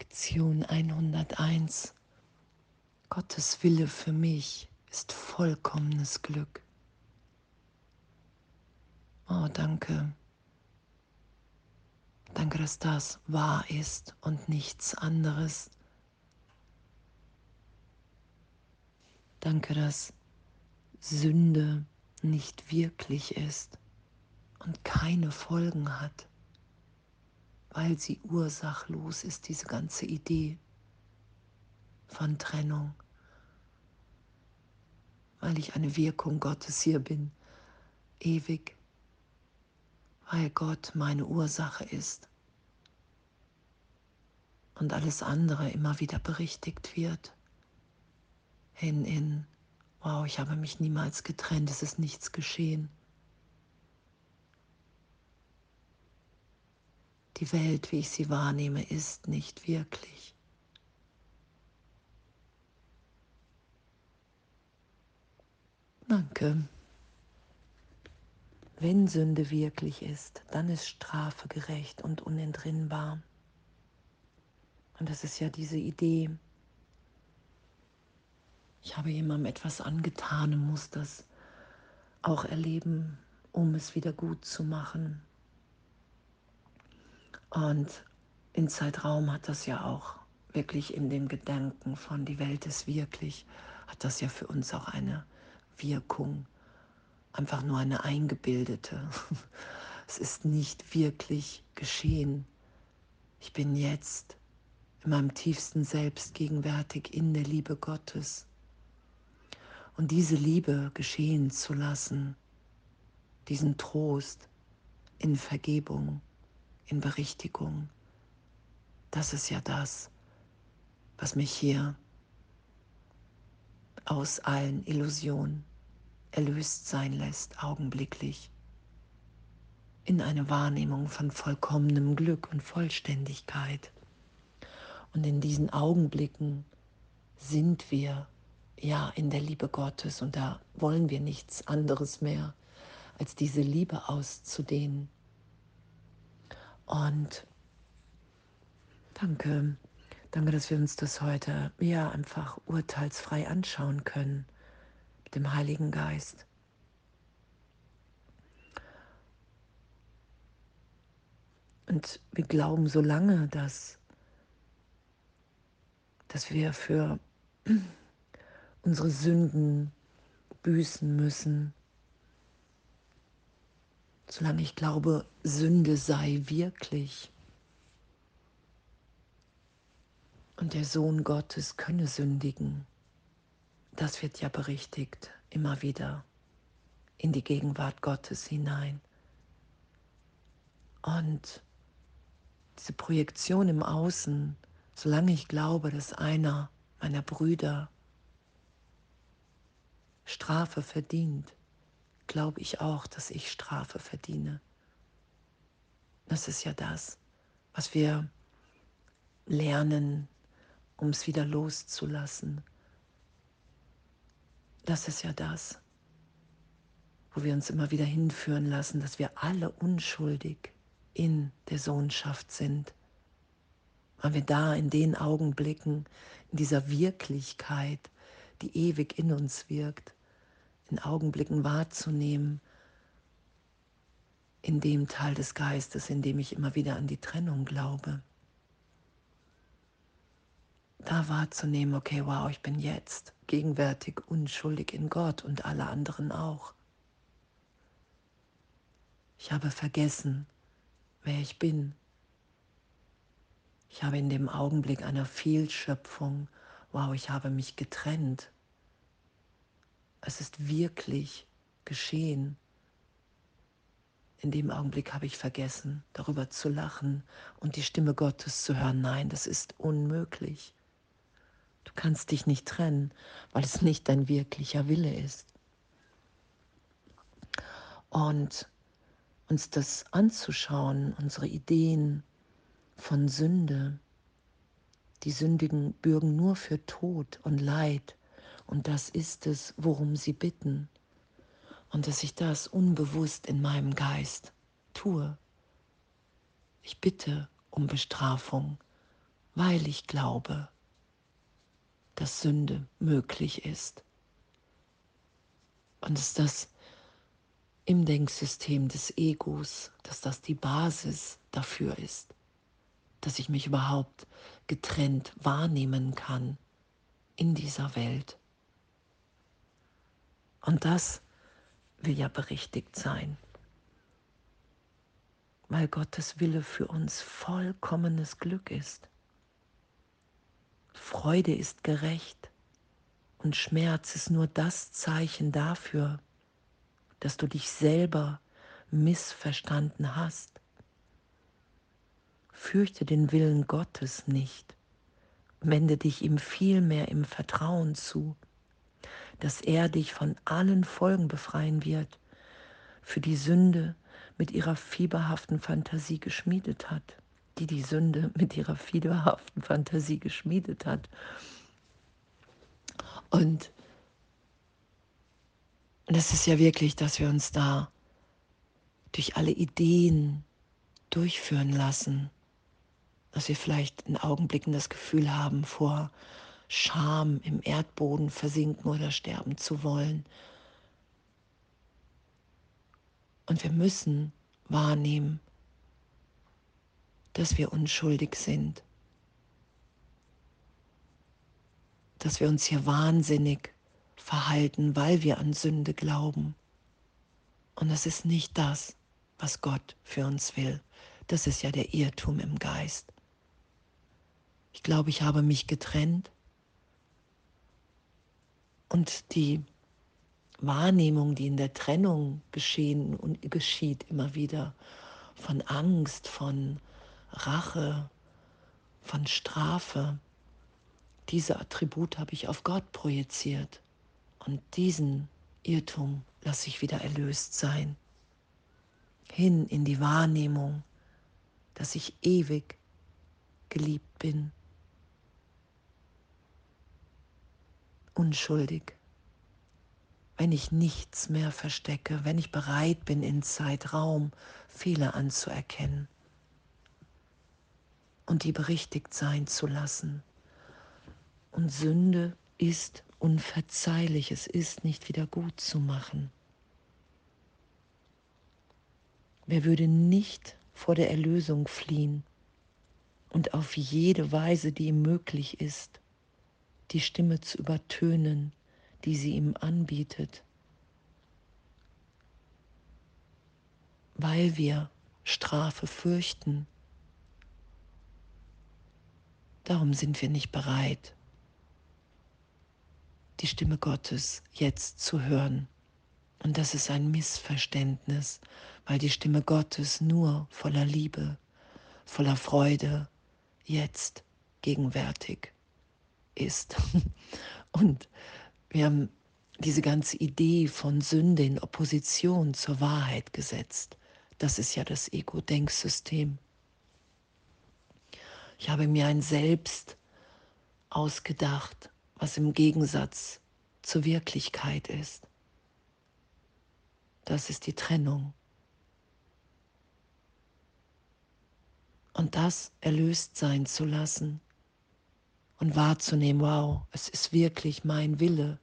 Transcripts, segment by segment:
Lektion 101. Gottes Wille für mich ist vollkommenes Glück. Oh, danke. Danke, dass das wahr ist und nichts anderes. Danke, dass Sünde nicht wirklich ist und keine Folgen hat weil sie ursachlos ist, diese ganze Idee von Trennung, weil ich eine Wirkung Gottes hier bin, ewig, weil Gott meine Ursache ist. Und alles andere immer wieder berichtigt wird, hin in, wow, ich habe mich niemals getrennt, es ist nichts geschehen. Die Welt, wie ich sie wahrnehme, ist nicht wirklich. Danke. Wenn Sünde wirklich ist, dann ist Strafe gerecht und unentrinnbar. Und das ist ja diese Idee. Ich habe jemandem etwas angetan und muss das auch erleben, um es wieder gut zu machen. Und in Zeitraum hat das ja auch wirklich in dem Gedanken von die Welt ist wirklich, hat das ja für uns auch eine Wirkung, einfach nur eine eingebildete. Es ist nicht wirklich geschehen. Ich bin jetzt in meinem tiefsten Selbst gegenwärtig in der Liebe Gottes. Und diese Liebe geschehen zu lassen, diesen Trost in Vergebung, in Berichtigung. Das ist ja das, was mich hier aus allen Illusionen erlöst sein lässt, augenblicklich, in eine Wahrnehmung von vollkommenem Glück und Vollständigkeit. Und in diesen Augenblicken sind wir ja in der Liebe Gottes und da wollen wir nichts anderes mehr, als diese Liebe auszudehnen und danke, danke, dass wir uns das heute ja einfach urteilsfrei anschauen können mit dem Heiligen Geist. Und wir glauben so lange, dass, dass wir für unsere Sünden büßen müssen, solange ich glaube, Sünde sei wirklich und der Sohn Gottes könne sündigen, das wird ja berichtigt immer wieder in die Gegenwart Gottes hinein. Und diese Projektion im Außen, solange ich glaube, dass einer meiner Brüder Strafe verdient, glaube ich auch, dass ich Strafe verdiene. Das ist ja das, was wir lernen, um es wieder loszulassen. Das ist ja das, wo wir uns immer wieder hinführen lassen, dass wir alle unschuldig in der Sohnschaft sind. Weil wir da in den Augenblicken, in dieser Wirklichkeit, die ewig in uns wirkt, in Augenblicken wahrzunehmen, in dem Teil des Geistes, in dem ich immer wieder an die Trennung glaube. Da wahrzunehmen, okay, wow, ich bin jetzt gegenwärtig unschuldig in Gott und alle anderen auch. Ich habe vergessen, wer ich bin. Ich habe in dem Augenblick einer Fehlschöpfung, wow, ich habe mich getrennt es ist wirklich geschehen. In dem Augenblick habe ich vergessen, darüber zu lachen und die Stimme Gottes zu hören. Nein, das ist unmöglich. Du kannst dich nicht trennen, weil es nicht dein wirklicher Wille ist. Und uns das anzuschauen, unsere Ideen von Sünde, die Sündigen bürgen nur für Tod und Leid und das ist es, worum sie bitten. Und dass ich das unbewusst in meinem Geist tue. Ich bitte um Bestrafung, weil ich glaube, dass Sünde möglich ist. Und dass das im Denksystem des Egos, dass das die Basis dafür ist, dass ich mich überhaupt getrennt wahrnehmen kann in dieser Welt. Und das will ja berichtigt sein, weil Gottes Wille für uns vollkommenes Glück ist. Freude ist gerecht und Schmerz ist nur das Zeichen dafür, dass du dich selber missverstanden hast. Fürchte den Willen Gottes nicht, wende dich ihm vielmehr im Vertrauen zu, dass er dich von allen Folgen befreien wird, für die Sünde mit ihrer fieberhaften Fantasie geschmiedet hat, die die Sünde mit ihrer fieberhaften Fantasie geschmiedet hat. Und es ist ja wirklich, dass wir uns da durch alle Ideen durchführen lassen, dass wir vielleicht in Augenblicken das Gefühl haben, vor Scham im Erdboden versinken oder sterben zu wollen. Und wir müssen wahrnehmen, dass wir unschuldig sind, dass wir uns hier wahnsinnig verhalten, weil wir an Sünde glauben. Und das ist nicht das, was Gott für uns will. Das ist ja der Irrtum im Geist. Ich glaube, ich habe mich getrennt und die Wahrnehmung, die in der Trennung geschehen und geschieht immer wieder, von Angst, von Rache, von Strafe, diese Attribute habe ich auf Gott projiziert. Und diesen Irrtum lasse ich wieder erlöst sein. Hin in die Wahrnehmung, dass ich ewig geliebt bin. Unschuldig. Wenn ich nichts mehr verstecke, wenn ich bereit bin, in Zeitraum Fehler anzuerkennen und die berichtigt sein zu lassen. Und Sünde ist unverzeihlich, es ist nicht wieder gut zu machen. Wer würde nicht vor der Erlösung fliehen und auf jede Weise, die ihm möglich ist, die Stimme zu übertönen, die sie ihm anbietet, weil wir Strafe fürchten. Darum sind wir nicht bereit, die Stimme Gottes jetzt zu hören. Und das ist ein Missverständnis, weil die Stimme Gottes nur voller Liebe, voller Freude jetzt gegenwärtig ist. Und wir haben diese ganze Idee von Sünde in Opposition zur Wahrheit gesetzt. Das ist ja das Ego-Denksystem. Ich habe mir ein Selbst ausgedacht, was im Gegensatz zur Wirklichkeit ist. Das ist die Trennung. Und das erlöst sein zu lassen und wahrzunehmen, wow, es ist wirklich mein Wille,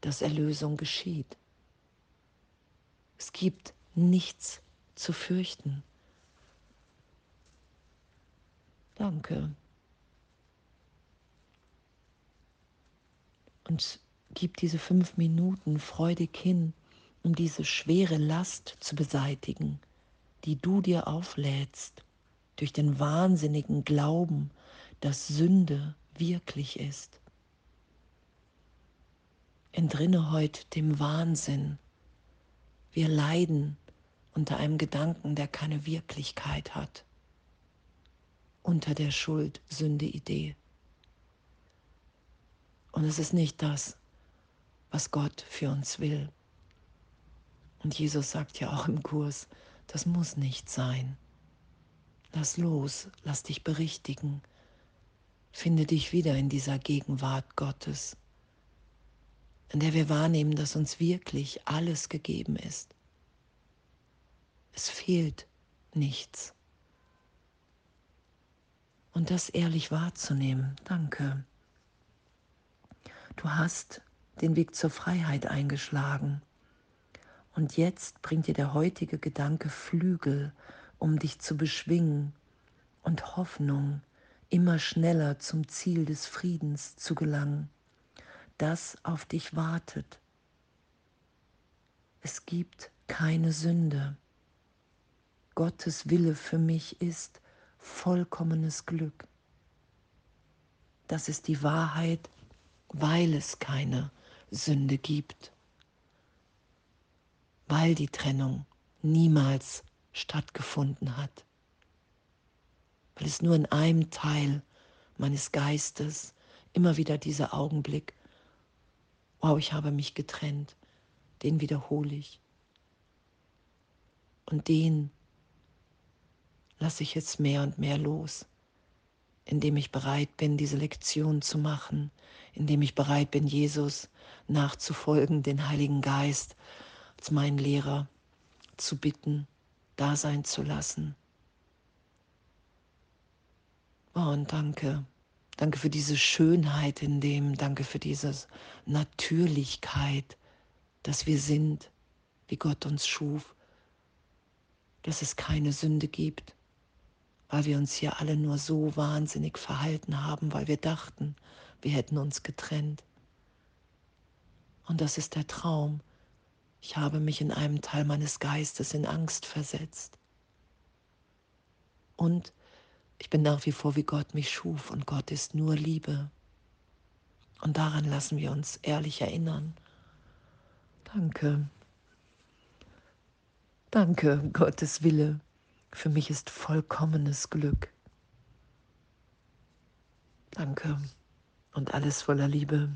dass Erlösung geschieht. Es gibt nichts zu fürchten. Danke. und gib diese fünf Minuten freudig hin, um diese schwere Last zu beseitigen, die du dir auflädst durch den wahnsinnigen Glauben, dass Sünde wirklich ist. Entrinne heute dem Wahnsinn. Wir leiden unter einem Gedanken, der keine Wirklichkeit hat, unter der Schuld-Sünde-Idee. Und es ist nicht das, was Gott für uns will. Und Jesus sagt ja auch im Kurs, das muss nicht sein. Lass los, lass dich berichtigen. Finde dich wieder in dieser Gegenwart Gottes, in der wir wahrnehmen, dass uns wirklich alles gegeben ist. Es fehlt nichts. und das ehrlich wahrzunehmen. Danke. Du hast den Weg zur Freiheit eingeschlagen. Und jetzt bringt dir der heutige Gedanke Flügel, um dich zu beschwingen und Hoffnung, immer schneller zum Ziel des Friedens zu gelangen, das auf dich wartet. Es gibt keine Sünde. Gottes Wille für mich ist vollkommenes Glück. Das ist die Wahrheit, weil es keine Sünde gibt, weil die Trennung niemals stattgefunden hat, weil es nur in einem Teil meines Geistes immer wieder dieser Augenblick, wow, ich habe mich getrennt, den wiederhole ich. Und den lasse ich jetzt mehr und mehr los, indem ich bereit bin, diese Lektion zu machen, indem ich bereit bin, Jesus nachzufolgen, den Heiligen Geist als meinen Lehrer zu bitten, da sein zu lassen. Oh, und danke. Danke für diese Schönheit in dem, danke für diese Natürlichkeit, dass wir sind, wie Gott uns schuf, dass es keine Sünde gibt, weil wir uns hier alle nur so wahnsinnig verhalten haben, weil wir dachten, wir hätten uns getrennt. Und das ist der Traum. Ich habe mich in einem Teil meines Geistes in Angst versetzt. Und ich bin nach wie vor, wie Gott mich schuf, und Gott ist nur Liebe. Und daran lassen wir uns ehrlich erinnern. Danke. Danke, Gottes Wille. Für mich ist vollkommenes Glück. Danke und alles voller Liebe.